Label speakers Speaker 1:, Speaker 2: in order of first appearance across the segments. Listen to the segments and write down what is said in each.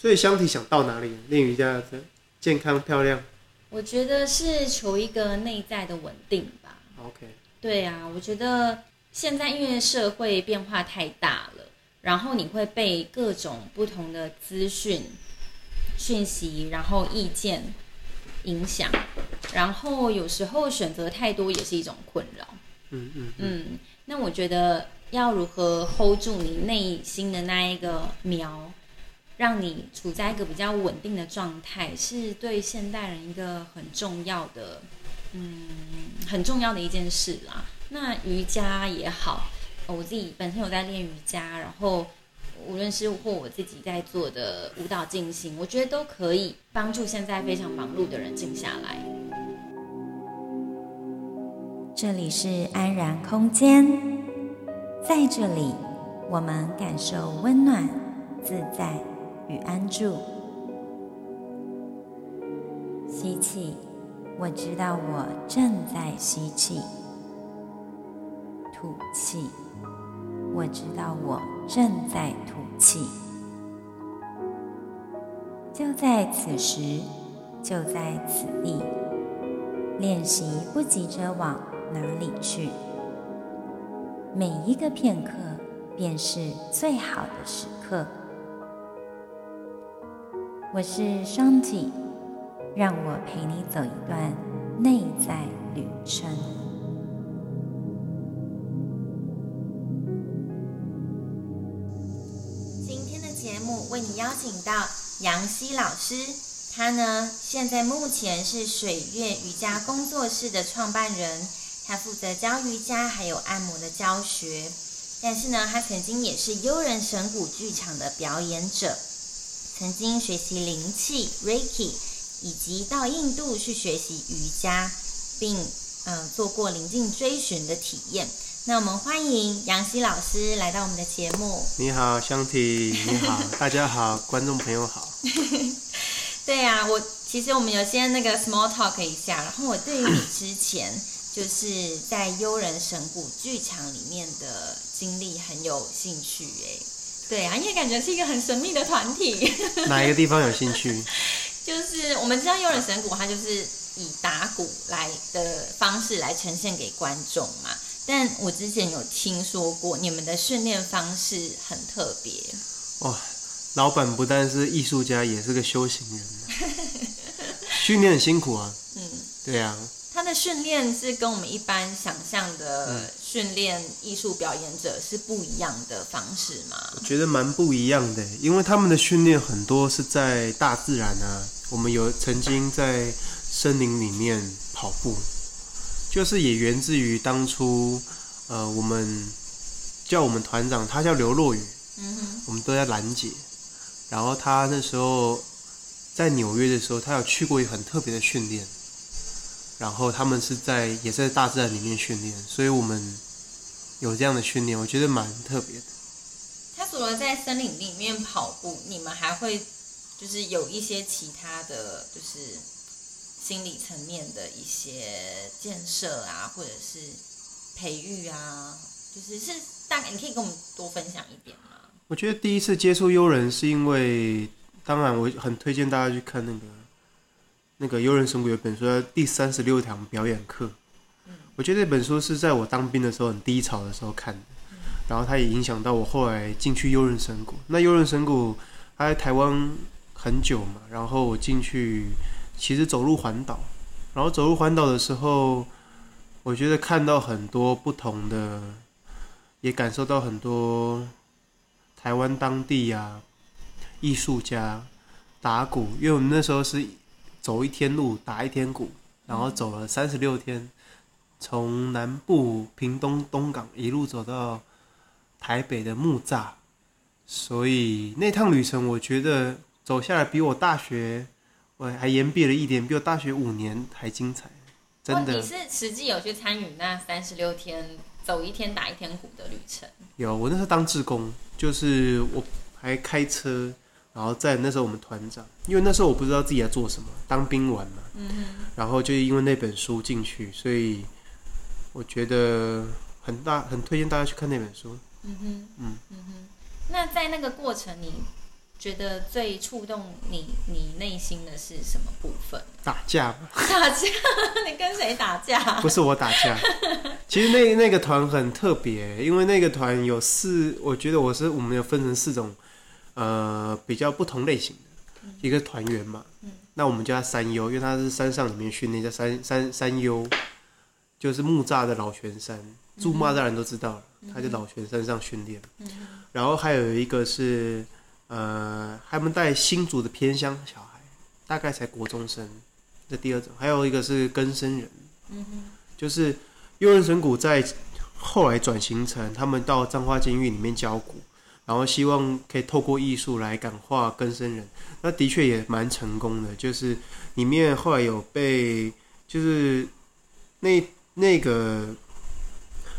Speaker 1: 所以香缇想到哪里练瑜伽的健康漂亮？
Speaker 2: 我觉得是求一个内在的稳定吧。
Speaker 1: OK。
Speaker 2: 对啊，我觉得现在因为社会变化太大了，然后你会被各种不同的资讯、讯息，然后意见影响，然后有时候选择太多也是一种困扰。
Speaker 1: 嗯嗯
Speaker 2: 嗯。那我觉得要如何 hold 住你内心的那一个苗？让你处在一个比较稳定的状态，是对现代人一个很重要的，嗯，很重要的一件事啦。那瑜伽也好，我自己本身有在练瑜伽，然后无论是或我自己在做的舞蹈静心，我觉得都可以帮助现在非常忙碌的人静下来。这里是安然空间，在这里我们感受温暖、自在。与安住，吸气，我知道我正在吸气；吐气，我知道我正在吐气。就在此时，就在此地，练习不急着往哪里去，每一个片刻便是最好的时刻。我是双体，让我陪你走一段内在旅程。今天的节目为你邀请到杨希老师，他呢现在目前是水月瑜伽工作室的创办人，他负责教瑜伽还有按摩的教学，但是呢，他曾经也是优人神谷剧场的表演者。曾经学习灵气 Reiki，以及到印度去学习瑜伽，并嗯、呃、做过灵境追寻的体验。那我们欢迎杨希老师来到我们的节目。
Speaker 1: 你好，香缇，你好，大家好，观众朋友好。
Speaker 2: 对啊，我其实我们有先那个 small talk 一下，然后我对于你之前 就是在悠人神谷剧场里面的经历很有兴趣哎。对啊，因为感觉是一个很神秘的团体。
Speaker 1: 哪一个地方有兴趣？
Speaker 2: 就是我们知道幽人神鼓，它就是以打鼓来的方式来呈现给观众嘛。但我之前有听说过，你们的训练方式很特别。
Speaker 1: 哇，老板不但是艺术家，也是个修行人。训练很辛苦啊。嗯，对啊。
Speaker 2: 他的训练是跟我们一般想象的训练艺术表演者是不一样的方式吗？
Speaker 1: 我觉得蛮不一样的，因为他们的训练很多是在大自然啊。我们有曾经在森林里面跑步，就是也源自于当初，呃，我们叫我们团长，他叫刘若雨，嗯哼，我们都在兰姐，然后他那时候在纽约的时候，他有去过一个很特别的训练。然后他们是在也是在大自然里面训练，所以我们有这样的训练，我觉得蛮特别的。
Speaker 2: 他除了在森林里面跑步，你们还会就是有一些其他的就是心理层面的一些建设啊，或者是培育啊，就是是大概你可以跟我们多分享一点吗？
Speaker 1: 我觉得第一次接触优人是因为，当然我很推荐大家去看那个。那个优人神谷有本书叫《第三十六堂表演课》，我觉得这本书是在我当兵的时候很低潮的时候看的，然后它也影响到我后来进去优人神谷。那优人神谷它在台湾很久嘛，然后我进去其实走入环岛，然后走入环岛的时候，我觉得看到很多不同的，也感受到很多台湾当地呀艺术家打鼓，因为我们那时候是。走一天路，打一天鼓，然后走了三十六天，从南部屏东东港一路走到台北的木栅，所以那趟旅程，我觉得走下来比我大学我还延毕了一点，比我大学五年还精彩，真的。
Speaker 2: 你是实际有去参与那三十六天走一天打一天鼓的旅程？
Speaker 1: 有，我那时候当志工，就是我还开车。然后在那时候，我们团长，因为那时候我不知道自己在做什么，当兵完嘛，嗯，然后就因为那本书进去，所以我觉得很大，很推荐大家去看那本书。
Speaker 2: 嗯哼，嗯嗯哼。那在那个过程，你觉得最触动你你内心的是什么部分？
Speaker 1: 打架吧。
Speaker 2: 打架？你跟谁打架？
Speaker 1: 不是我打架。其实那那个团很特别，因为那个团有四，我觉得我是我们有分成四种，呃，比较不同类型的，嗯、一个团员嘛。嗯。那我们叫他三优，因为他是山上里面训练，叫山山山优，就是木栅的老泉山，住木栅人都知道了，嗯、他就老泉山上训练。嗯。然后还有一个是。呃，他们带新竹的偏乡小孩，大概才国中生。这第二种，还有一个是根生人，嗯哼，就是幽人神谷在后来转型成他们到彰化监狱里面教鼓，然后希望可以透过艺术来感化更生人。那的确也蛮成功的，就是里面后来有被，就是那那个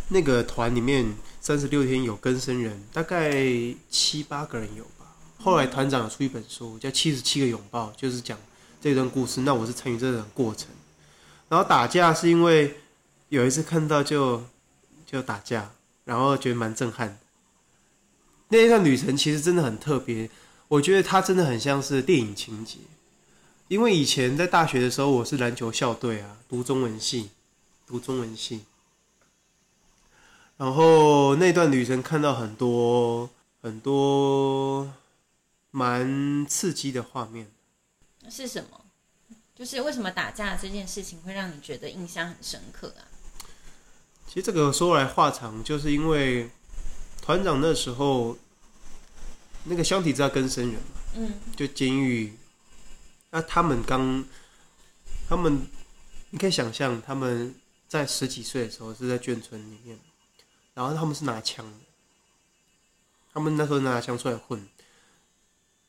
Speaker 1: 那个团里面三十六天有更生人，大概七八个人有吧。后来团长有出一本书，叫《七十七个拥抱》，就是讲这段故事。那我是参与这段过程。然后打架是因为有一次看到就就打架，然后觉得蛮震撼。那一段旅程其实真的很特别，我觉得它真的很像是电影情节。因为以前在大学的时候，我是篮球校队啊，读中文系，读中文系。然后那段旅程看到很多很多。蛮刺激的画面，
Speaker 2: 是什么？就是为什么打架这件事情会让你觉得印象很深刻啊？
Speaker 1: 其实这个说来话长，就是因为团长那时候那个箱体知道跟生人嘛，嗯，就监狱，那他们刚，他们你可以想象他们在十几岁的时候是在眷村里面，然后他们是拿枪的，他们那时候拿枪出来混。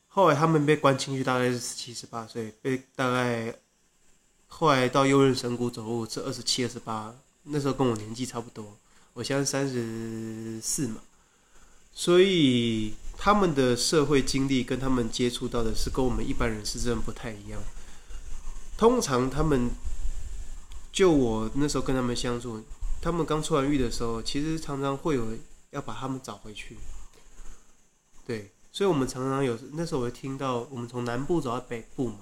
Speaker 1: 后来他们被关进去，大概是十七、十八岁，被大概后来到优人神谷走路是二十七、二十八，那时候跟我年纪差不多，我现在三十四嘛，所以他们的社会经历跟他们接触到的是跟我们一般人是真的不太一样。通常他们就我那时候跟他们相处，他们刚出完狱的时候，其实常常会有要把他们找回去，对。所以，我们常常有那时候，我会听到我们从南部走到北部嘛，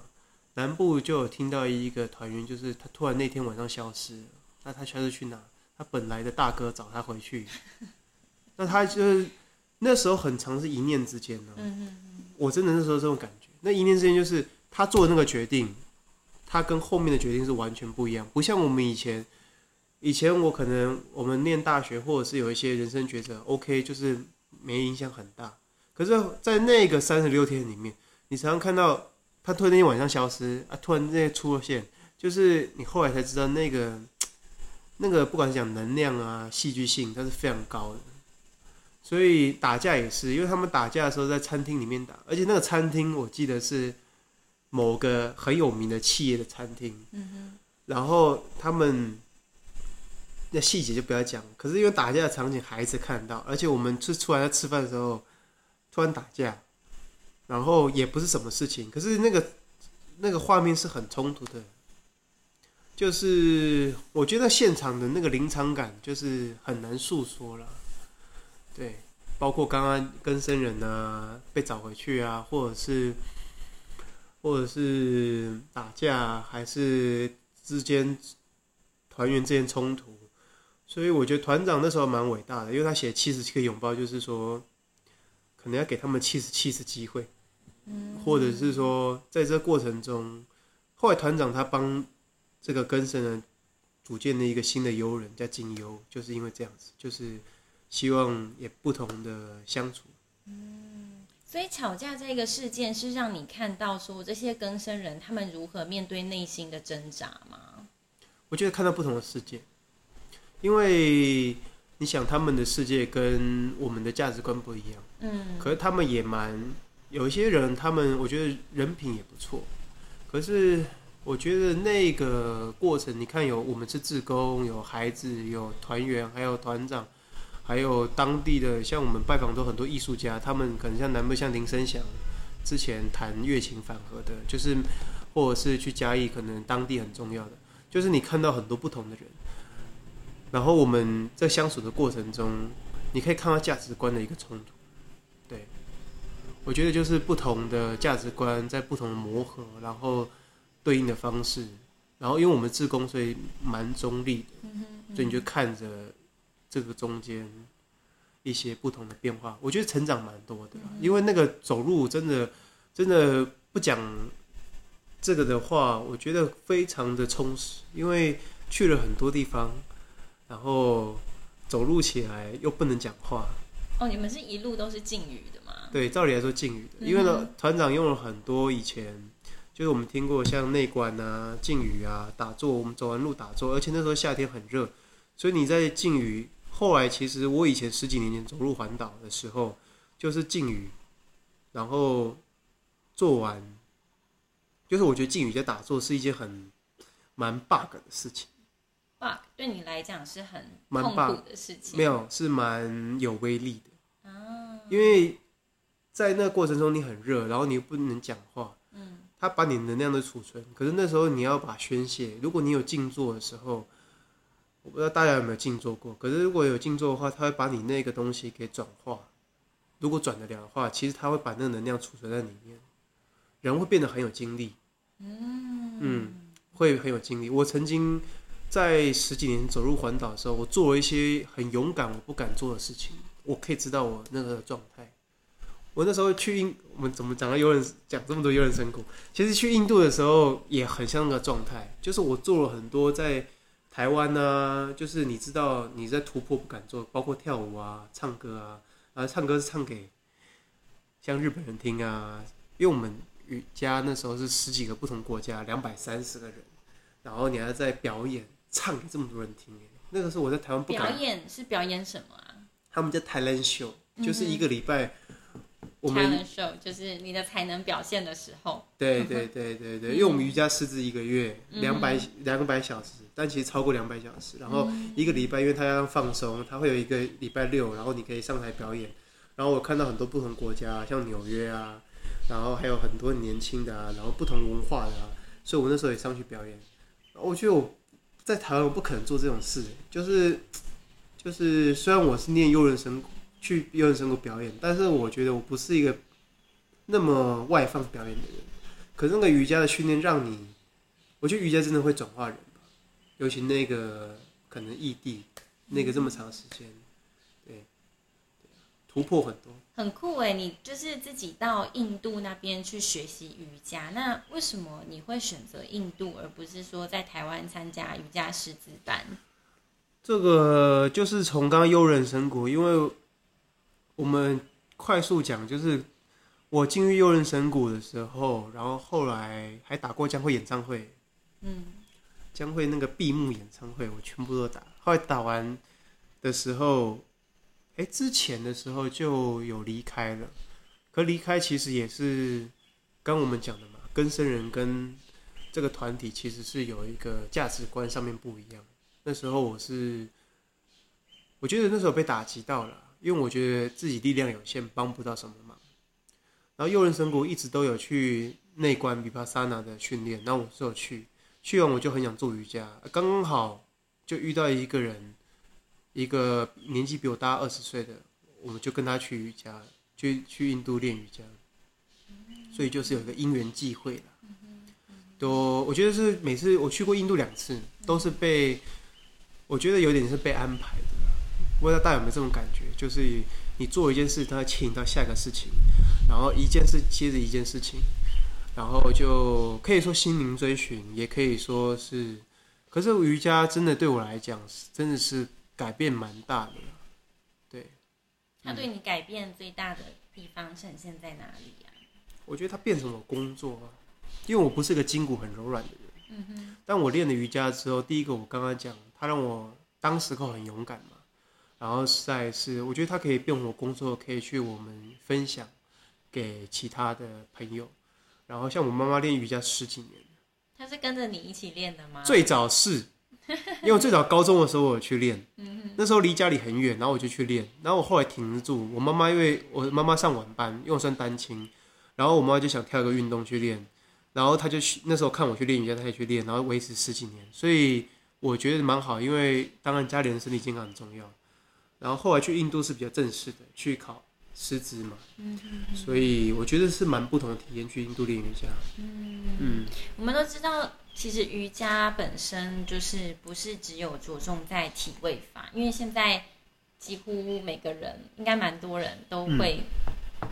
Speaker 1: 南部就有听到一个团员，就是他突然那天晚上消失，那他消失去哪？他本来的大哥找他回去，那他就是那时候很长是一念之间呢。我真的那时候这种感觉，那一念之间就是他做的那个决定，他跟后面的决定是完全不一样，不像我们以前，以前我可能我们念大学或者是有一些人生抉择，OK，就是没影响很大。可是，在那个三十六天里面，你常常看到他突然那天晚上消失啊，突然那些出了现，就是你后来才知道那个那个不管是讲能量啊、戏剧性，它是非常高的。所以打架也是，因为他们打架的时候在餐厅里面打，而且那个餐厅我记得是某个很有名的企业的餐厅。嗯。然后他们那细节就不要讲，可是因为打架的场景还是看到，而且我们是出来在吃饭的时候。突然打架，然后也不是什么事情，可是那个那个画面是很冲突的，就是我觉得现场的那个临场感就是很难诉说了。对，包括刚刚更生人啊被找回去啊，或者是或者是打架，还是之间团员之间冲突，所以我觉得团长那时候蛮伟大的，因为他写七十七个拥抱，就是说。可能要给他们七十七次机会，或者是说，在这过程中，后来团长他帮这个更生人组建了一个新的优人，叫金优，就是因为这样子，就是希望也不同的相处。
Speaker 2: 嗯，所以吵架这个事件是让你看到说这些更生人他们如何面对内心的挣扎吗？
Speaker 1: 我觉得看到不同的世界，因为。你想他们的世界跟我们的价值观不一样，嗯，可是他们也蛮有一些人，他们我觉得人品也不错，可是我觉得那个过程，你看有我们是志工，有孩子，有团员，还有团长，还有当地的，像我们拜访都很多艺术家，他们可能像南部像林生祥，之前弹月琴反和的，就是或者是去嘉义，可能当地很重要的，就是你看到很多不同的人。然后我们在相处的过程中，你可以看到价值观的一个冲突。对，我觉得就是不同的价值观在不同的磨合，然后对应的方式，然后因为我们自工，所以蛮中立的，所以你就看着这个中间一些不同的变化，我觉得成长蛮多的，嗯，因为那个走路真的真的不讲这个的话，我觉得非常的充实，因为去了很多地方，然后走路起来又不能讲话。
Speaker 2: 哦，你们是一路都是禁语的吗？
Speaker 1: 对，照理来说禁语的，因为呢，团长用了很多以前就是我们听过像内观啊、禁语啊、打坐，我们走完路打坐，而且那时候夏天很热，所以你在禁语。后来其实我以前十几年前走入环岛的时候，就是敬语，然后做完，就是我觉得敬语在打坐是一件很蛮 bug 的事情。
Speaker 2: bug 对你来讲是很痛苦的事情？
Speaker 1: 没有，是蛮有威力的。啊，因为在那个过程中你很热，然后你又不能讲话。嗯，他把你能量都储存，可是那时候你要把宣泄。如果你有静坐的时候。我不知道大家有没有静坐过，可是如果有静坐的话，它会把你那个东西给转化。如果转得了的话，其实它会把那个能量储存在里面，人会变得很有精力。嗯嗯，会很有精力。我曾经在十几年走入环岛的时候，我做了一些很勇敢我不敢做的事情。我可以知道我那个状态。我那时候去印，我们怎么讲到有人讲这么多有人生苦？其实去印度的时候也很像那个状态，就是我做了很多在。台湾呢、啊，就是你知道你在突破不敢做，包括跳舞啊、唱歌啊，啊，唱歌是唱给像日本人听啊，因为我们瑜伽那时候是十几个不同国家，两百三十个人，然后你还在表演唱给这么多人听，那个时候我在台湾不敢。
Speaker 2: 表演是表演什么啊？
Speaker 1: 他们叫 talent show，就是一个礼拜。嗯
Speaker 2: 我们 show 就是你的才能表现的时候。
Speaker 1: 对对对对对，因为我们瑜伽师资一个月两百两百小时，但其实超过两百小时。然后一个礼拜，因为他要放松，他会有一个礼拜六，然后你可以上台表演。然后我看到很多不同国家，像纽约啊，然后还有很多很年轻的啊，然后不同文化的啊，所以我那时候也上去表演。我觉得我在台湾我不可能做这种事，就是就是虽然我是念优人神去优人神国表演，但是我觉得我不是一个那么外放表演的人。可是那个瑜伽的训练让你，我觉得瑜伽真的会转化人吧，尤其那个可能异地那个这么长时间，对，对，突破很多，
Speaker 2: 很酷哎！你就是自己到印度那边去学习瑜伽，那为什么你会选择印度，而不是说在台湾参加瑜伽师资班？
Speaker 1: 这个就是从刚刚优人神谷，因为。我们快速讲，就是我进入悠人神谷的时候，然后后来还打过江会演唱会，嗯，将会那个闭幕演唱会，我全部都打。后来打完的时候，哎，之前的时候就有离开了，可离开其实也是跟我们讲的嘛，跟生人跟这个团体其实是有一个价值观上面不一样。那时候我是，我觉得那时候被打击到了。因为我觉得自己力量有限，帮不到什么忙。然后优人神谷一直都有去内观比帕萨那的训练，那我是有去，去完我就很想做瑜伽，刚刚好就遇到一个人，一个年纪比我大二十岁的，我们就跟他去瑜伽，去去印度练瑜伽，所以就是有一个因缘际会了。都我觉得是每次我去过印度两次，都是被我觉得有点是被安排的。不知道大家有没有这种感觉，就是你做一件事，它会牵引到下一个事情，然后一件事接着一件事情，然后就可以说心灵追寻，也可以说是，可是瑜伽真的对我来讲是，真的是改变蛮大的。对，
Speaker 2: 它对你改变最大的地方呈现在哪里呀？
Speaker 1: 我觉得它变成我工作啊，因为我不是个筋骨很柔软的人。嗯哼。但我练了瑜伽之后，第一个我刚刚讲，它让我当时候很勇敢嘛。然后再是，我觉得他可以变我工作，可以去我们分享给其他的朋友。然后像我妈妈练瑜伽十几年，
Speaker 2: 她是跟着你一起练的吗？
Speaker 1: 最早是，因为我最早高中的时候我有去练，那时候离家里很远，然后我就去练。然后我后来停住，我妈妈因为我妈妈上晚班，因为我算单亲，然后我妈妈就想跳一个运动去练，然后她就去那时候看我去练瑜伽，她也去练，然后维持十几年。所以我觉得蛮好，因为当然家里人身体健康很重要。然后后来去印度是比较正式的，去考师资嘛，
Speaker 2: 嗯
Speaker 1: 所以我觉得是蛮不同的体验去印度练瑜伽。
Speaker 2: 嗯
Speaker 1: 嗯，
Speaker 2: 我们都知道，其实瑜伽本身就是不是只有着重在体位法，因为现在几乎每个人应该蛮多人都会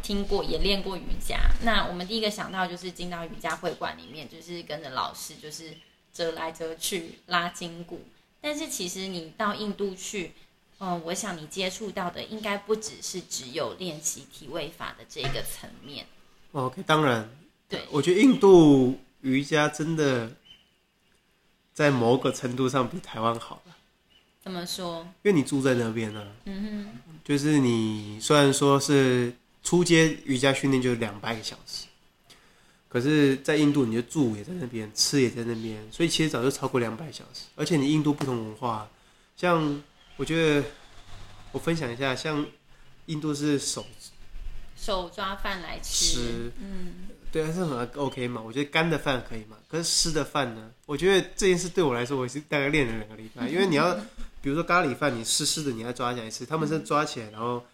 Speaker 2: 听过，也练过瑜伽。那我们第一个想到就是进到瑜伽会馆里面，就是跟着老师就是折来折去拉筋骨。但是其实你到印度去，嗯，我想你接触到的应该不只是只有练习体位法的这个层面。
Speaker 1: OK，当然，
Speaker 2: 对，
Speaker 1: 我觉得印度瑜伽真的在某个程度上比台湾好了。
Speaker 2: 怎么说？
Speaker 1: 因为你住在那边呢、啊，
Speaker 2: 嗯哼，
Speaker 1: 就是你虽然说是初阶瑜伽训练就是两百个小时，可是，在印度你就住也在那边，吃也在那边，所以其实早就超过两百小时。而且你印度不同文化，像我觉得我分享一下，像印度是手
Speaker 2: 手抓饭来吃，
Speaker 1: 吃
Speaker 2: 嗯，
Speaker 1: 对，还是很 OK 嘛。我觉得干的饭可以嘛，可是湿的饭呢？我觉得这件事对我来说，我是大概练了两个礼拜，因为你要。比如说咖喱饭，你湿湿的，你要抓起来吃。他们是抓起来然后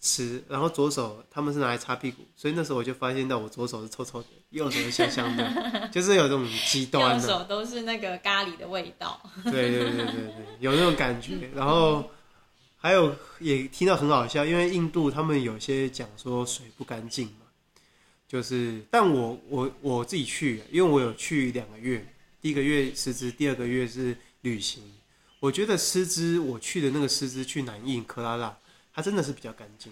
Speaker 1: 吃，然后左手他们是拿来擦屁股，所以那时候我就发现到我左手是臭臭的，右手是香香的，就是有这种极端的。
Speaker 2: 右手都是那个咖喱的味道。
Speaker 1: 对对对对对，有那种感觉。然后还有也听到很好笑，因为印度他们有些讲说水不干净嘛，就是但我我我自己去，因为我有去两个月，第一个月师资，第二个月是旅行。我觉得师资，我去的那个师资去南印克拉拉，它真的是比较干净，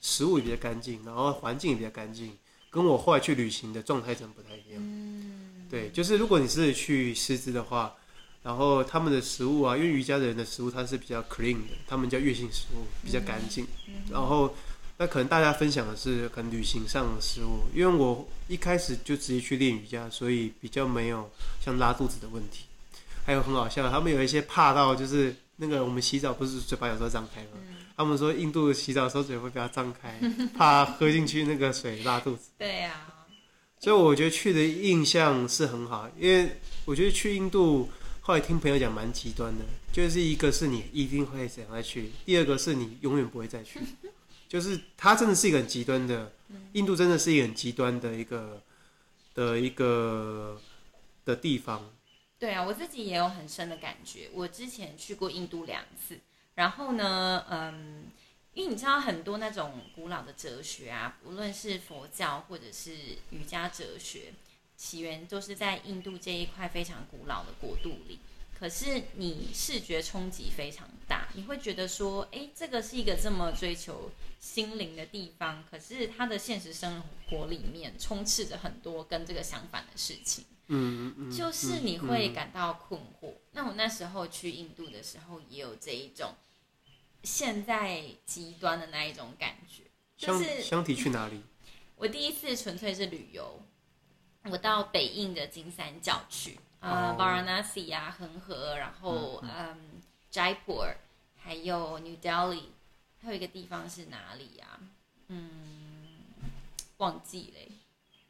Speaker 1: 食物也比较干净，然后环境也比较干净，跟我后来去旅行的状态真的不太一样。嗯，对，就是如果你是去师资的话，然后他们的食物啊，因为瑜伽的人的食物它是比较 clean 的，他们叫月性食物，比较干净。然后那可能大家分享的是可能旅行上的食物，因为我一开始就直接去练瑜伽，所以比较没有像拉肚子的问题。还有很好笑，他们有一些怕到就是那个我们洗澡不是嘴巴有时候张开吗？嗯、他们说印度洗澡的时候嘴会比较张开，怕喝进去那个水拉肚子。
Speaker 2: 对呀、啊，
Speaker 1: 所以我觉得去的印象是很好，因为我觉得去印度后来听朋友讲蛮极端的，就是一个是你一定会想再去，第二个是你永远不会再去，就是它真的是一个很极端的，印度真的是一个很极端的一个的一个的地方。
Speaker 2: 对啊，我自己也有很深的感觉。我之前去过印度两次，然后呢，嗯，因为你知道很多那种古老的哲学啊，无论是佛教或者是瑜伽哲学，起源都是在印度这一块非常古老的国度里。可是你视觉冲击非常大，你会觉得说，哎，这个是一个这么追求心灵的地方，可是它的现实生活里面充斥着很多跟这个相反的事情。
Speaker 1: 嗯嗯，
Speaker 2: 就是你会感到困惑。嗯嗯、那我那时候去印度的时候，也有这一种现在极端的那一种感觉。就是
Speaker 1: 相体去哪里？
Speaker 2: 我第一次纯粹是旅游，我到北印的金三角去，呃，Varanasi 啊，恒河，然后嗯，Jaipur，还有 New Delhi，还有一个地方是哪里呀、啊？嗯，忘记了。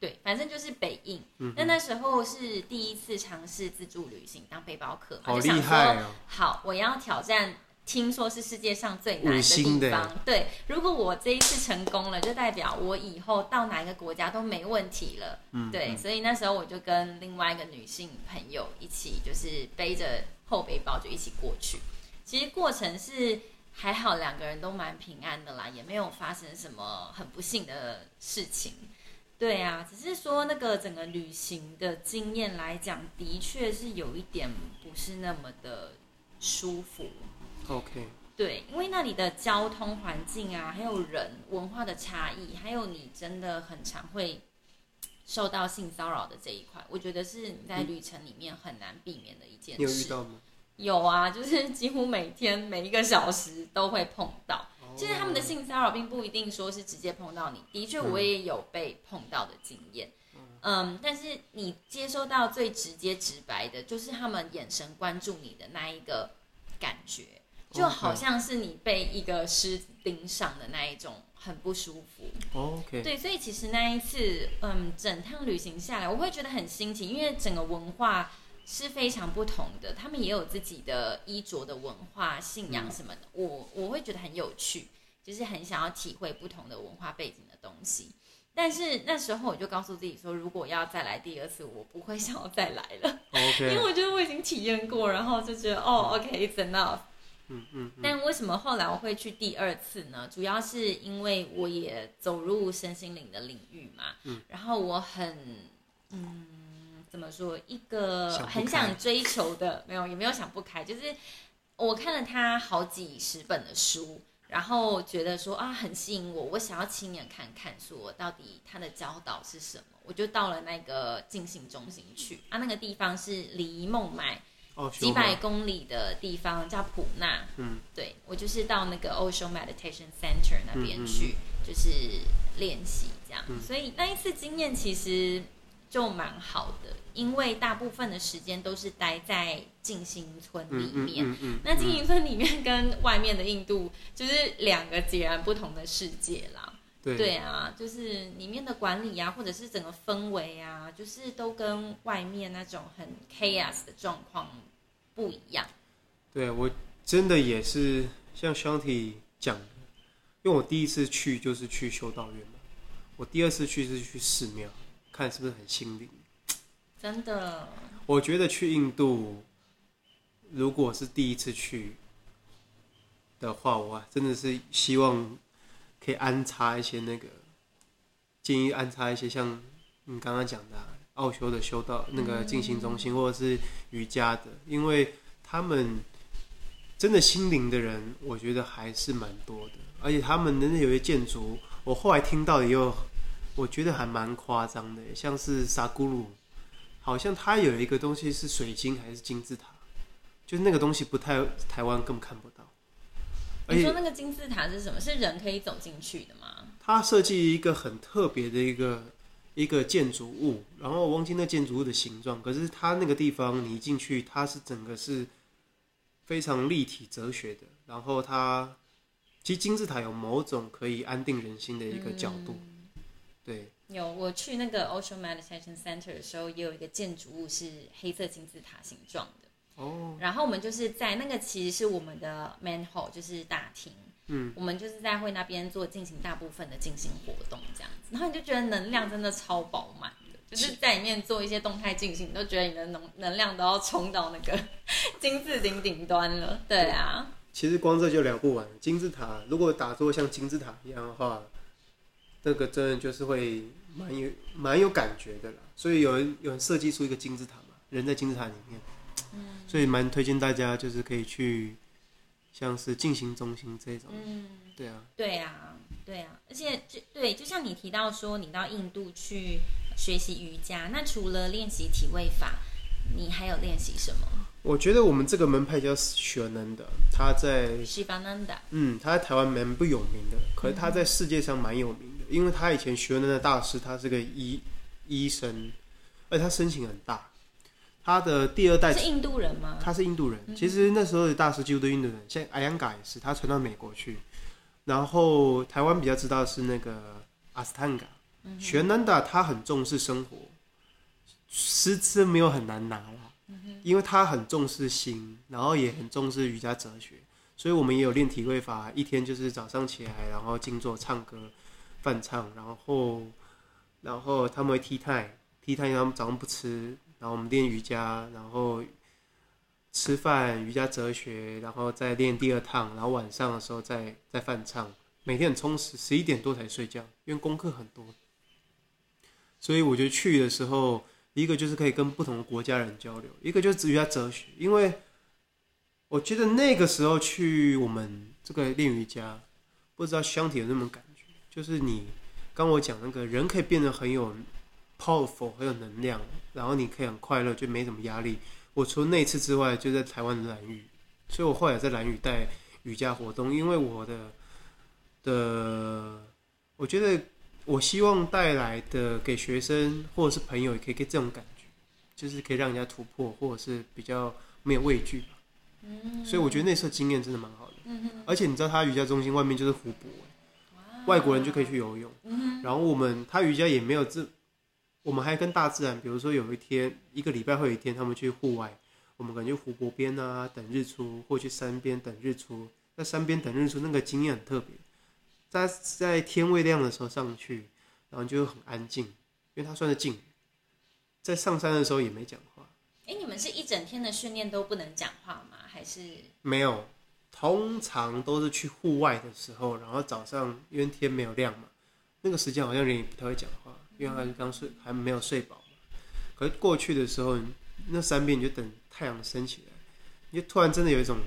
Speaker 2: 对，反正就是北印。那、嗯、那时候是第一次尝试自助旅行，当背包客嘛，
Speaker 1: 好厉害哦、
Speaker 2: 就想说，好，我要挑战，听说是世界上最难的地方。对，如果我这一次成功了，就代表我以后到哪一个国家都没问题了。嗯，对，所以那时候我就跟另外一个女性朋友一起，就是背着后背包就一起过去。其实过程是还好，两个人都蛮平安的啦，也没有发生什么很不幸的事情。对啊，只是说那个整个旅行的经验来讲，的确是有一点不是那么的舒服。
Speaker 1: OK。
Speaker 2: 对，因为那里的交通环境啊，还有人文化的差异，还有你真的很常会受到性骚扰的这一块，我觉得是你在旅程里面很难避免的一件事。
Speaker 1: 你有遇到吗？
Speaker 2: 有啊，就是几乎每天每一个小时都会碰到。其实他们的性骚扰并不一定说是直接碰到你，的确我也有被碰到的经验，嗯，但是你接收到最直接直白的，就是他们眼神关注你的那一个感觉，就好像是你被一个狮子盯上的那一种，很不舒服。
Speaker 1: OK，
Speaker 2: 对，所以其实那一次，嗯，整趟旅行下来，我会觉得很新奇，因为整个文化是非常不同的，他们也有自己的衣着的文化、信仰什么的，我我会觉得很有趣。就是很想要体会不同的文化背景的东西。但是那时候我就告诉自己说，如果要再来第二次，我不会想要再来了。
Speaker 1: OK，
Speaker 2: 因为我觉得我已经体验过，然后就觉得哦，OK，it's enough。
Speaker 1: 嗯嗯。
Speaker 2: 但为什么后来我会去第二次呢？主要是因为我也走入身心灵的领域嘛。嗯。然后我很，嗯，怎么说？一个很想追求的，没有，也没有想不开，就是我看了他好几十本的书。然后觉得说啊，很吸引我，我想要亲眼看看，说到底他的教导是什么，我就到了那个进行中心去啊，那个地方是离孟买几百公里的地方，叫普纳。嗯，对，我就是到那个 Ocean Meditation Center 那边去，嗯嗯、就是练习这样。嗯、所以那一次经验其实就蛮好的。因为大部分的时间都是待在静心村里面，嗯、那静心村里面跟外面的印度就是两个截然不同的世界啦。对，对啊，就是里面的管理啊，或者是整个氛围啊，就是都跟外面那种很 chaos 的状况不一样。
Speaker 1: 对，我真的也是像 Shanti 讲的，因为我第一次去就是去修道院嘛，我第二次去是去寺庙，看是不是很心灵。
Speaker 2: 真的，
Speaker 1: 我觉得去印度，如果是第一次去的话，我真的是希望可以安插一些那个，建议安插一些像你刚刚讲的奥修的修道那个静心中心，或者是瑜伽的，因为他们真的心灵的人，我觉得还是蛮多的，而且他们的那有些建筑，我后来听到也有，我觉得还蛮夸张的，像是萨古鲁。好像它有一个东西是水晶还是金字塔，就是那个东西不太台湾根本看不到。
Speaker 2: 你说那个金字塔是什么？是人可以走进去的吗？
Speaker 1: 它设计一个很特别的一个一个建筑物，然后我忘记那建筑物的形状，可是它那个地方你一进去，它是整个是非常立体哲学的。然后它其实金字塔有某种可以安定人心的一个角度，嗯、对。
Speaker 2: 有，我去那个 Ocean Meditation Center 的时候，也有一个建筑物是黑色金字塔形状的。哦。然后我们就是在那个其实是我们的 main hall，就是大厅。嗯。我们就是在会那边做进行大部分的进行活动这样子，然后你就觉得能量真的超饱满的，就是在里面做一些动态进行，你都觉得你的能能量都要冲到那个 金字顶顶端了。对啊。
Speaker 1: 其实光这就聊不完。金字塔如果打坐像金字塔一样的话，这个真的就是会。蛮有蛮有感觉的啦，所以有人有人设计出一个金字塔嘛，人在金字塔里面，嗯，所以蛮推荐大家就是可以去，像是进行中心这种，嗯，对啊，
Speaker 2: 对啊，对啊，而且就对，就像你提到说你到印度去学习瑜伽，那除了练习体位法，你还有练习什么？
Speaker 1: 我觉得我们这个门派叫雪能的，他在
Speaker 2: 西巴南达，
Speaker 1: 嗯，他在台湾蛮不有名的，可是他在世界上蛮有名的。因为他以前学的那大师，他是个医医生，而且他身形很大。他的第二代
Speaker 2: 是印度人吗？
Speaker 1: 他是印度人。其实那时候的大师几乎都印度人，像艾扬嘎也是，他传到美国去。然后台湾比较知道是那个阿斯坦嘎，全南达他很重视生活，师资没有很难拿了，因为他很重视心，然后也很重视瑜伽哲学，所以我们也有练体位法，一天就是早上起来，然后静坐唱歌。饭唱，然后，然后他们会 tea time，tea time 他们早上不吃，然后我们练瑜伽，然后吃饭瑜伽哲学，然后再练第二趟，然后晚上的时候再再饭唱，每天很充实，十一点多才睡觉，因为功课很多，所以我觉得去的时候，一个就是可以跟不同国家人交流，一个就是瑜伽哲学，因为我觉得那个时候去我们这个练瑜伽，不知道箱体有那么感觉。就是你刚我讲那个人可以变得很有 powerful，很有能量，然后你可以很快乐，就没什么压力。我除了那次之外，就在台湾的蓝屿，所以我后来在蓝屿带瑜伽活动，因为我的的，我觉得我希望带来的给学生或者是朋友也可以给这种感觉，就是可以让人家突破，或者是比较没有畏惧吧。嗯，所以我觉得那次经验真的蛮好的。嗯哼，而且你知道，他瑜伽中心外面就是湖泊。外国人就可以去游泳，然后我们他瑜伽也没有这，我们还跟大自然，比如说有一天一个礼拜会有一天他们去户外，我们可能去湖泊边啊等日出，或去山边等日出。在山边等日出那个经验很特别，在在天未亮的时候上去，然后就很安静，因为它算是静语。在上山的时候也没讲话。
Speaker 2: 哎，你们是一整天的训练都不能讲话吗？还是
Speaker 1: 没有？通常都是去户外的时候，然后早上因为天没有亮嘛，那个时间好像人也不太会讲话，因为还刚睡，还没有睡饱嘛。可是过去的时候，那三遍你就等太阳升起来，你就突然真的有一种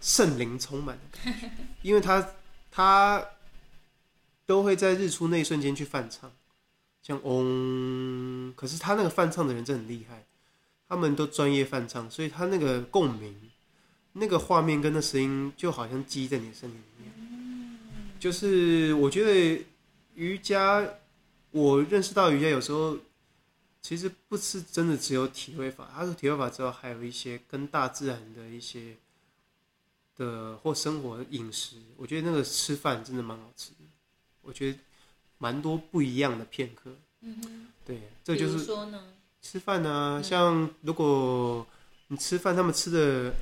Speaker 1: 圣灵充满的感觉，因为他他都会在日出那一瞬间去梵唱，像嗡，可是他那个梵唱的人真的很厉害，他们都专业梵唱，所以他那个共鸣。那个画面跟那声音就好像记在你的身体里面，就是我觉得瑜伽，我认识到瑜伽有时候其实不是真的只有体位法，它是体位法之后还有一些跟大自然的一些的或生活饮食，我觉得那个吃饭真的蛮好吃的，我觉得蛮多不一样的片刻。嗯哼，对，这就是
Speaker 2: 说呢，
Speaker 1: 吃饭呢，像如果你吃饭，他们吃的。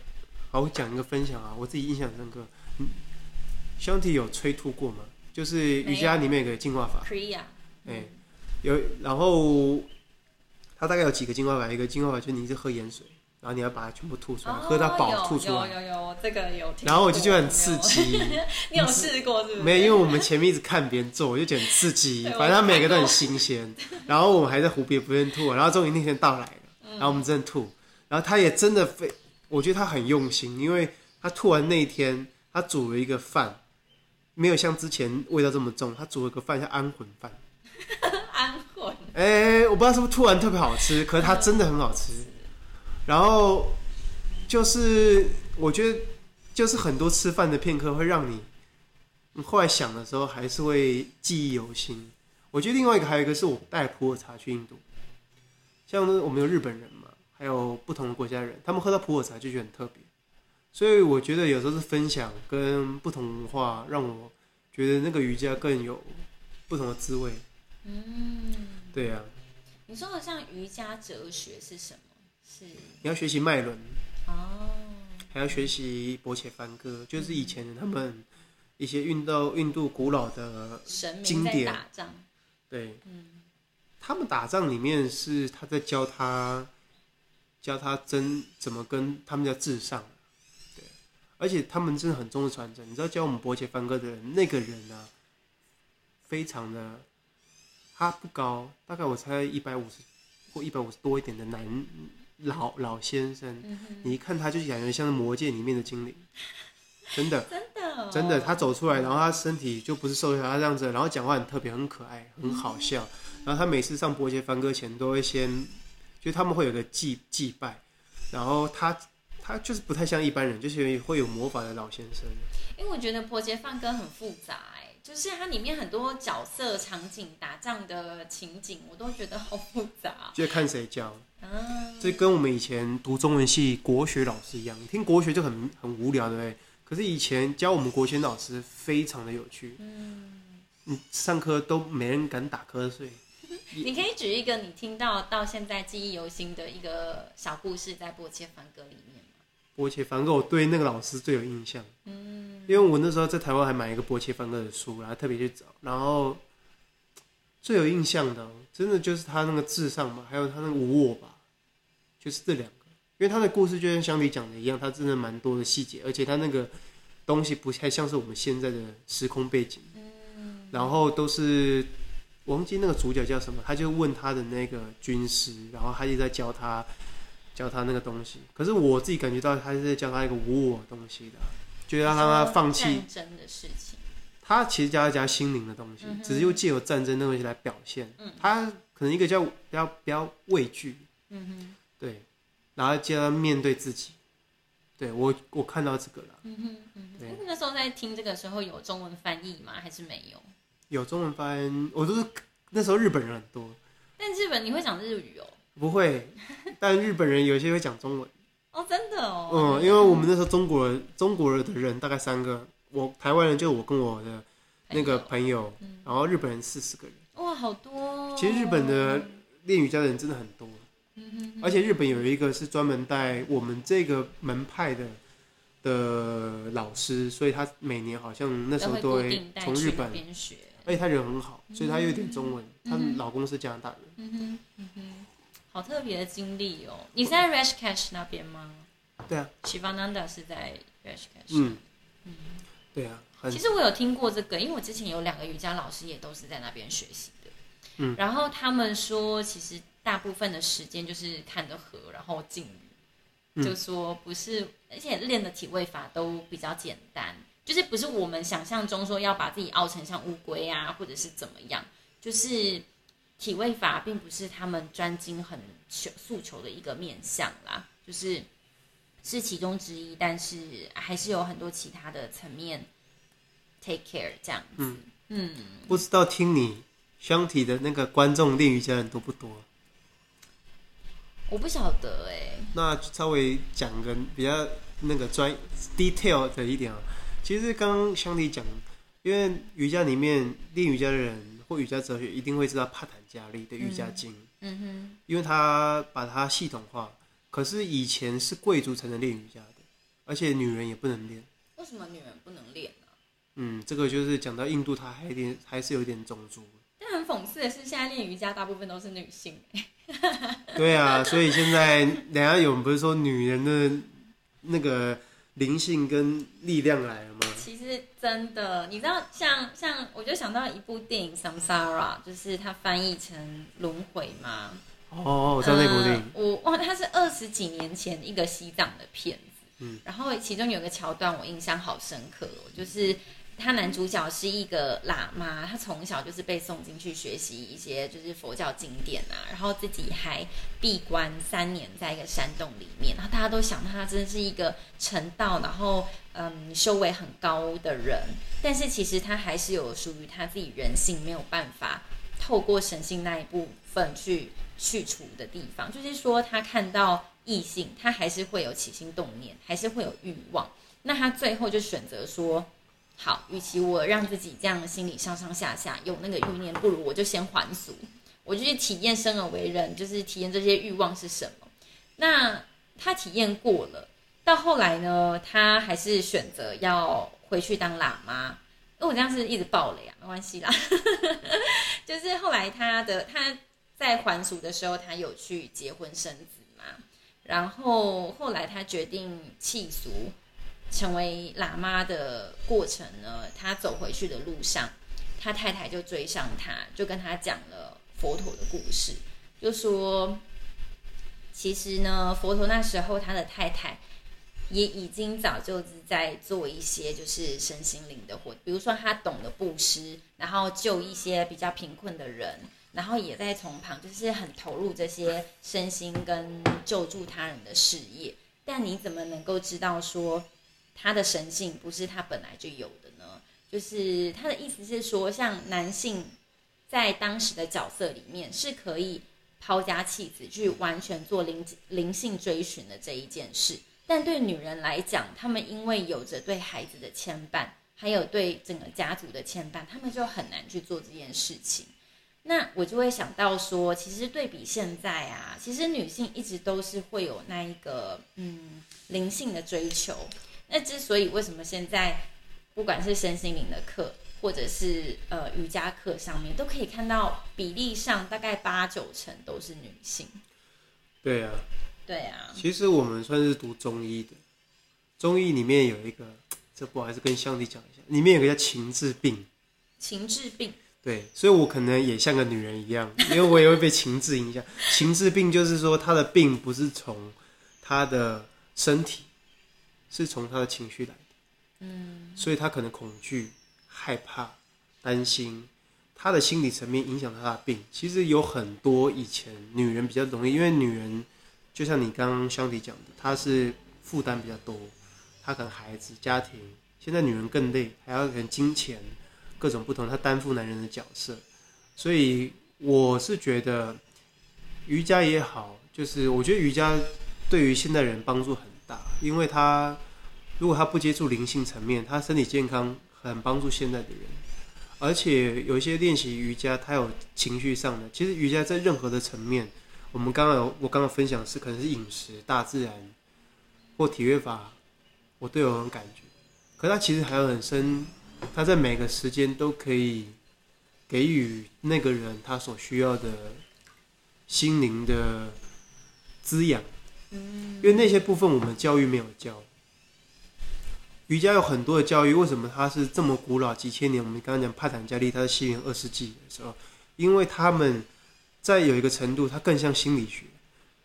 Speaker 1: 好，我讲一个分享啊，我自己印象深刻。嗯，兄弟有催吐过吗？就是瑜伽里面有个净化法。哎，有，然后它大概有几个净化法，一个净化法就是你一直喝盐水，然后你要把它全部吐出来，哦、喝到饱吐出来。
Speaker 2: 有有有，这个有。
Speaker 1: 然后我就觉得很刺激。
Speaker 2: 有 你有试过是不是？
Speaker 1: 没有，因为我们前面一直看别人做，我就觉得很刺激。反正他每个都很新鲜。然后我们还在湖边不愿吐，然后终于那天到来了，然后我们真的吐，然后他也真的非。我觉得他很用心，因为他吐完那一天，他煮了一个饭，没有像之前味道这么重。他煮了个饭叫安魂饭。
Speaker 2: 安魂。
Speaker 1: 哎、欸，我不知道是不是突然特别好吃，可是它真的很好吃。然后就是我觉得，就是很多吃饭的片刻会让你，你后来想的时候还是会记忆犹新。我觉得另外一个还有一个是我带普洱茶去印度，像我们有日本人嘛。还有不同的国家人，他们喝到普洱茶就觉得很特别，所以我觉得有时候是分享跟不同文化，让我觉得那个瑜伽更有不同的滋味。嗯，对呀、啊。
Speaker 2: 你说的像瑜伽哲学是什么？是
Speaker 1: 你要学习脉轮哦，还要学习博且梵歌，就是以前他们一些运到印度古老的经典
Speaker 2: 打仗。
Speaker 1: 对，嗯，他们打仗里面是他在教他。教他真怎么跟他们叫至上，对，而且他们真的很重视传承。你知道教我们博且梵歌的人，那个人呢、啊，非常的，他不高，大概我猜一百五十或一百五十多一点的男老老先生，嗯、你一看他就感觉像是魔界里面的精灵，真的，
Speaker 2: 真的、哦，
Speaker 1: 真的，他走出来，然后他身体就不是瘦小，他这样子，然后讲话很特别，很可爱，很好笑。嗯、然后他每次上钵伽梵歌前都会先。就他们会有个祭祭拜，然后他他就是不太像一般人，就是会有魔法的老先生。
Speaker 2: 因为我觉得《钵伽梵歌》很复杂，哎，就是它里面很多角色、场景、打仗的情景，我都觉得好复杂。
Speaker 1: 就看谁教，嗯，这跟我们以前读中文系国学老师一样，你听国学就很很无聊，对不对？可是以前教我们国学老师非常的有趣，嗯，你上课都没人敢打瞌睡。
Speaker 2: 你可以举一个你听到到现在记忆犹新的一个小故事，在《波切凡歌》里面吗？
Speaker 1: 钵伽梵歌，我对那个老师最有印象。嗯，因为我那时候在台湾还买一个钵伽梵歌的书，然后特别去找，然后最有印象的，真的就是他那个至上嘛，还有他那个无我吧，就是这两个。因为他的故事就像香迪讲的一样，他真的蛮多的细节，而且他那个东西不太像是我们现在的时空背景。然后都是。我忘记那个主角叫什么，他就问他的那个军师，然后他就在教他，教他那个东西。可是我自己感觉到他是在教他一个无我东西的，就让他放弃
Speaker 2: 战争的事情。
Speaker 1: 他其实教他加心灵的东西，嗯、只是又借由战争的东西来表现。嗯、他可能一个叫不要不要畏惧，嗯哼，对，然后接着面对自己。对我我看到这个了，嗯哼，嗯哼，对。
Speaker 2: 那时候在听这个时候有中文翻译吗？还是没有？
Speaker 1: 有中文翻，我都是那时候日本人很多。
Speaker 2: 但日本你会讲日语哦？
Speaker 1: 不会，但日本人有些会讲中文。
Speaker 2: 哦，真的哦。
Speaker 1: 嗯，因为我们那时候中国人，中国人的人大概三个，我台湾人就我跟我的那个朋友，嗯、然后日本人四十个人。
Speaker 2: 哇，好多、哦！
Speaker 1: 其实日本的练瑜伽的人真的很多，嗯、哼哼，而且日本有一个是专门带我们这个门派的的老师，所以他每年好像那时候都会从日本学，而且他人很好，所以他有点中文。她、嗯、老公是加拿大人。
Speaker 2: 嗯哼，嗯哼，好特别的经历哦。你是在 Rishikesh 那边吗？
Speaker 1: 对啊
Speaker 2: ，Shivananda 是在 Rishikesh。
Speaker 1: 嗯嗯，对啊。
Speaker 2: 其实我有听过这个，因为我之前有两个瑜伽老师也都是在那边学习的。嗯，然后他们说，其实大部分的时间就是看着河，然后静语，就说不是，而且练的体位法都比较简单，就是不是我们想象中说要把自己凹成像乌龟啊，或者是怎么样。就是体位法并不是他们专精很求诉求的一个面向啦，就是是其中之一，但是还是有很多其他的层面 take care 这样子。嗯，嗯，
Speaker 1: 不知道听你相体的那个观众练瑜伽人多不多？
Speaker 2: 我不晓得哎、欸。
Speaker 1: 那稍微讲个比较那个专 detail 的一点啊，其实刚刚相体讲，因为瑜伽里面练瑜伽的人。或瑜伽哲学一定会知道帕坦加利的瑜伽经，嗯哼，因为他把它系统化。可是以前是贵族才能练瑜伽的，而且女人也不能练。
Speaker 2: 为什么女人不能练呢？
Speaker 1: 嗯，这个就是讲到印度，它还有点还是有点种族。
Speaker 2: 但很讽刺的是，现在练瑜伽大部分都是女性。
Speaker 1: 对啊，所以现在梁家勇不是说女人的那个。灵性跟力量来了吗？
Speaker 2: 其实真的，你知道像，像像，我就想到一部电影《Samsara》，就是它翻译成轮回嘛。
Speaker 1: 哦，我知道那部电影。
Speaker 2: 呃、我哇，它是二十几年前一个西藏的片子。嗯。然后其中有个桥段我印象好深刻，就是。他男主角是一个喇嘛，他从小就是被送进去学习一些就是佛教经典啊，然后自己还闭关三年在一个山洞里面，然后大家都想他真的是一个成道，然后嗯修为很高的人，但是其实他还是有属于他自己人性没有办法透过神性那一部分去去除的地方，就是说他看到异性，他还是会有起心动念，还是会有欲望，那他最后就选择说。好，与其我让自己这样心里上上下下有那个欲念，不如我就先还俗，我就去体验生而为人，就是体验这些欲望是什么。那他体验过了，到后来呢，他还是选择要回去当喇嘛。那我这样是一直爆雷啊，没关系啦。就是后来他的他在还俗的时候，他有去结婚生子嘛，然后后来他决定弃俗。成为喇嘛的过程呢，他走回去的路上，他太太就追上他，就跟他讲了佛陀的故事，就说，其实呢，佛陀那时候他的太太也已经早就是在做一些就是身心灵的活，比如说他懂得布施，然后救一些比较贫困的人，然后也在从旁就是很投入这些身心跟救助他人的事业。但你怎么能够知道说？他的神性不是他本来就有的呢，就是他的意思是说，像男性在当时的角色里面是可以抛家弃子去完全做灵灵性追寻的这一件事，但对女人来讲，他们因为有着对孩子的牵绊，还有对整个家族的牵绊，他们就很难去做这件事情。那我就会想到说，其实对比现在啊，其实女性一直都是会有那一个嗯灵性的追求。那之所以为什么现在不管是身心灵的课，或者是呃瑜伽课上面，都可以看到比例上大概八九成都是女性。
Speaker 1: 对啊，
Speaker 2: 对啊。
Speaker 1: 其实我们算是读中医的，中医里面有一个，这不好意思跟香弟讲一下，里面有个叫情志病。
Speaker 2: 情志病。
Speaker 1: 对，所以我可能也像个女人一样，因为我也会被情志影响。情志病就是说，他的病不是从他的身体。是从他的情绪来的，嗯，所以他可能恐惧、害怕、担心，他的心理层面影响他的病。其实有很多以前女人比较容易，因为女人就像你刚刚兄弟讲的，她是负担比较多，她可能孩子、家庭。现在女人更累，还要可能金钱，各种不同，她担负男人的角色。所以我是觉得瑜伽也好，就是我觉得瑜伽对于现代人帮助很大，因为他如果他不接触灵性层面，他身体健康很帮助现在的人。而且有一些练习瑜伽，他有情绪上的。其实瑜伽在任何的层面，我们刚刚有我刚刚分享是可能是饮食、大自然或体育法，我都有种感觉。可他其实还有很深，他在每个时间都可以给予那个人他所需要的心灵的滋养。因为那些部分我们教育没有教。瑜伽有很多的教育，为什么它是这么古老？几千年，我们刚刚讲帕坦加利，他是西元二世纪的时候，因为他们在有一个程度，它更像心理学，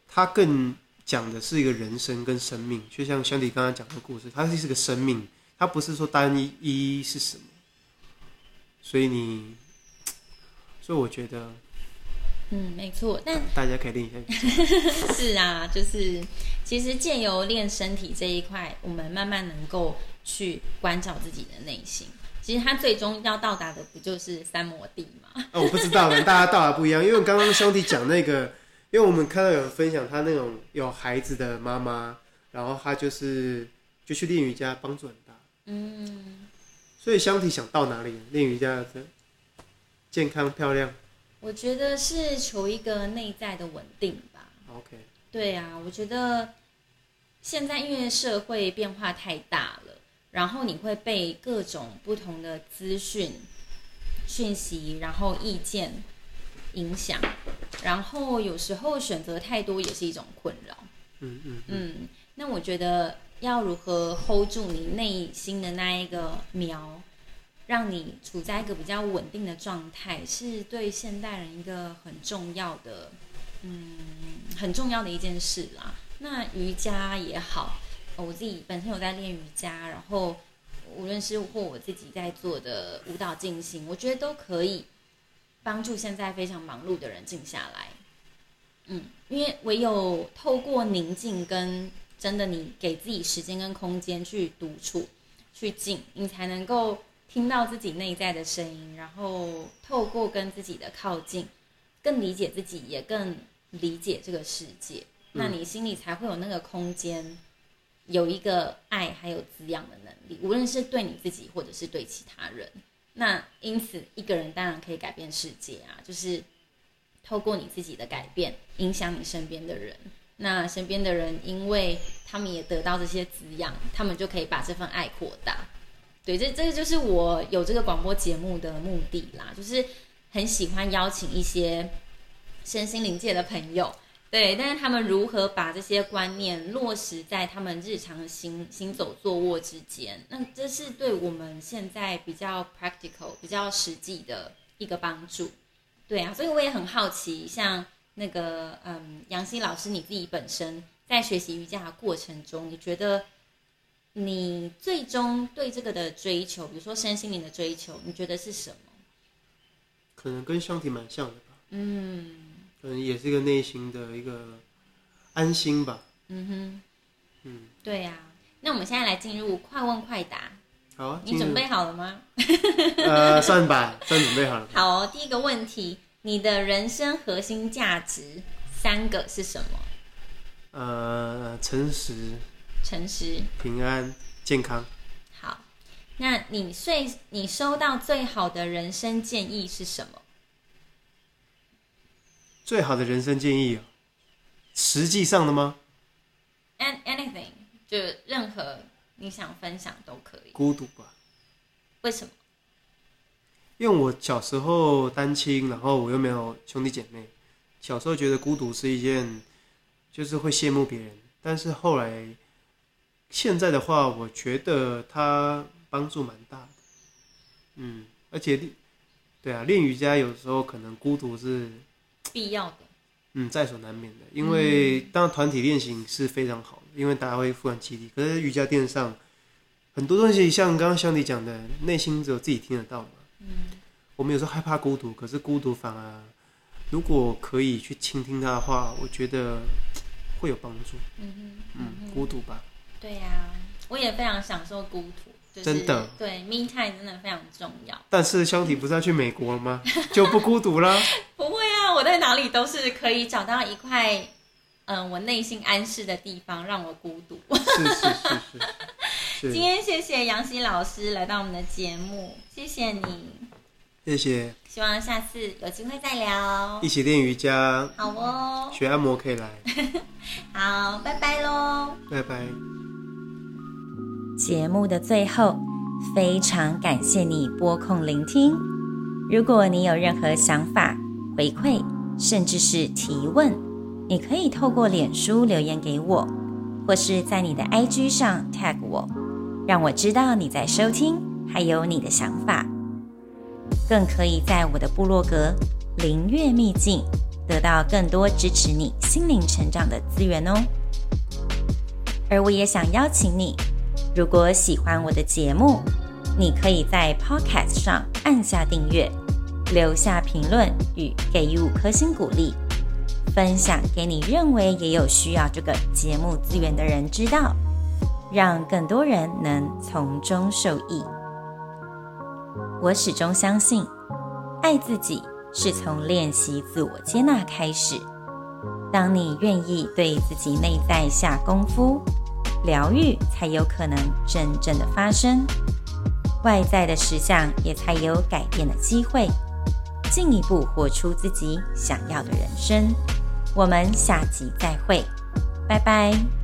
Speaker 1: 它更讲的是一个人生跟生命，就像香迪刚刚讲的故事，它是一个生命，它不是说单一一是什么。所以你，所以我觉得。
Speaker 2: 嗯，没错，但
Speaker 1: 大家可以练一下。
Speaker 2: 是啊，就是其实借由练身体这一块，我们慢慢能够去关照自己的内心。其实他最终要到达的不就是三摩地吗？
Speaker 1: 哦，我不知道，大家到达不一样。因为刚刚兄弟讲那个，因为我们看到有人分享他那种有孩子的妈妈，然后他就是就去练瑜伽，帮助很大。嗯，所以香体想到哪里练瑜伽的？健康漂亮。
Speaker 2: 我觉得是求一个内在的稳定吧。
Speaker 1: OK。
Speaker 2: 对啊，我觉得现在因为社会变化太大了，然后你会被各种不同的资讯、讯息，然后意见影响，然后有时候选择太多也是一种困扰。嗯嗯嗯。那我觉得要如何 hold 住你内心的那一个苗？让你处在一个比较稳定的状态，是对现代人一个很重要的，嗯，很重要的一件事啦。那瑜伽也好，我自己本身有在练瑜伽，然后无论是或我自己在做的舞蹈静心，我觉得都可以帮助现在非常忙碌的人静下来。嗯，因为唯有透过宁静跟真的你给自己时间跟空间去独处、去静，你才能够。听到自己内在的声音，然后透过跟自己的靠近，更理解自己，也更理解这个世界。嗯。那你心里才会有那个空间，有一个爱还有滋养的能力，无论是对你自己或者是对其他人。那因此，一个人当然可以改变世界啊，就是透过你自己的改变，影响你身边的人。那身边的人，因为他们也得到这些滋养，他们就可以把这份爱扩大。对，这这个就是我有这个广播节目的目的啦，就是很喜欢邀请一些身心灵界的朋友，对，但是他们如何把这些观念落实在他们日常的行行走坐卧之间，那这是对我们现在比较 practical、比较实际的一个帮助。对啊，所以我也很好奇，像那个嗯，杨希老师，你自己本身在学习瑜伽的过程中，你觉得？你最终对这个的追求，比如说身心灵的追求，你觉得是什么？
Speaker 1: 可能跟香体蛮像的吧。嗯，可能也是一个内心的一个安心吧。嗯哼，
Speaker 2: 嗯，对呀、啊。那我们现在来进入快问快答。
Speaker 1: 好啊，
Speaker 2: 你准备好了吗？
Speaker 1: 呃，算吧，算准备好了。
Speaker 2: 好哦，第一个问题，你的人生核心价值三个是什么？
Speaker 1: 呃，诚实。
Speaker 2: 诚实、
Speaker 1: 平安、健康。
Speaker 2: 好，那你最你收到最好的人生建议是什么？
Speaker 1: 最好的人生建议啊，实际上的吗
Speaker 2: ？And anything，就任何你想分享都可以。
Speaker 1: 孤独吧？
Speaker 2: 为什么？
Speaker 1: 因为我小时候单亲，然后我又没有兄弟姐妹，小时候觉得孤独是一件，就是会羡慕别人，但是后来。现在的话，我觉得它帮助蛮大的，嗯，而且，对啊，练瑜伽有时候可能孤独是
Speaker 2: 必要的，
Speaker 1: 嗯，在所难免的，因为当团体练习是非常好的，因为大家会互相激励。可是瑜伽垫上很多东西，像刚刚像你讲的，内心只有自己听得到嘛，嗯，我们有时候害怕孤独，可是孤独反而如果可以去倾听它的话，我觉得会有帮助，嗯，孤独吧。
Speaker 2: 对呀、啊，我也非常享受孤独，就是、
Speaker 1: 真的。
Speaker 2: 对，me time 真的非常重要。
Speaker 1: 但是兄弟不是要去美国了吗？就不孤独了？
Speaker 2: 不会啊，我在哪里都是可以找到一块，嗯、呃，我内心安适的地方，让我孤独。
Speaker 1: 是是是是。是
Speaker 2: 今天谢谢杨希老师来到我们的节目，谢谢你。
Speaker 1: 谢谢。
Speaker 2: 希望下次有机会再聊。
Speaker 1: 一起练瑜伽。
Speaker 2: 好哦。
Speaker 1: 学按摩可以来。
Speaker 2: 好，拜拜喽。
Speaker 1: 拜拜。
Speaker 2: 节目的最后，非常感谢你拨空聆听。如果你有任何想法、回馈，甚至是提问，你可以透过脸书留言给我，或是在你的 IG 上 tag 我，让我知道你在收听，还有你的想法。更可以在我的部落格“灵月秘境”得到更多支持你心灵成长的资源哦。而我也想邀请你，如果喜欢我的节目，你可以在 Podcast 上按下订阅，留下评论与给予五颗星鼓励，分享给你认为也有需要这个节目资源的人知道，让更多人能从中受益。我始终相信，爱自己是从练习自我接纳开始。当你愿意对自己内在下功夫，疗愈才有可能真正的发生，外在的实相也才有改变的机会，进一步活出自己想要的人生。我们下集再会，拜拜。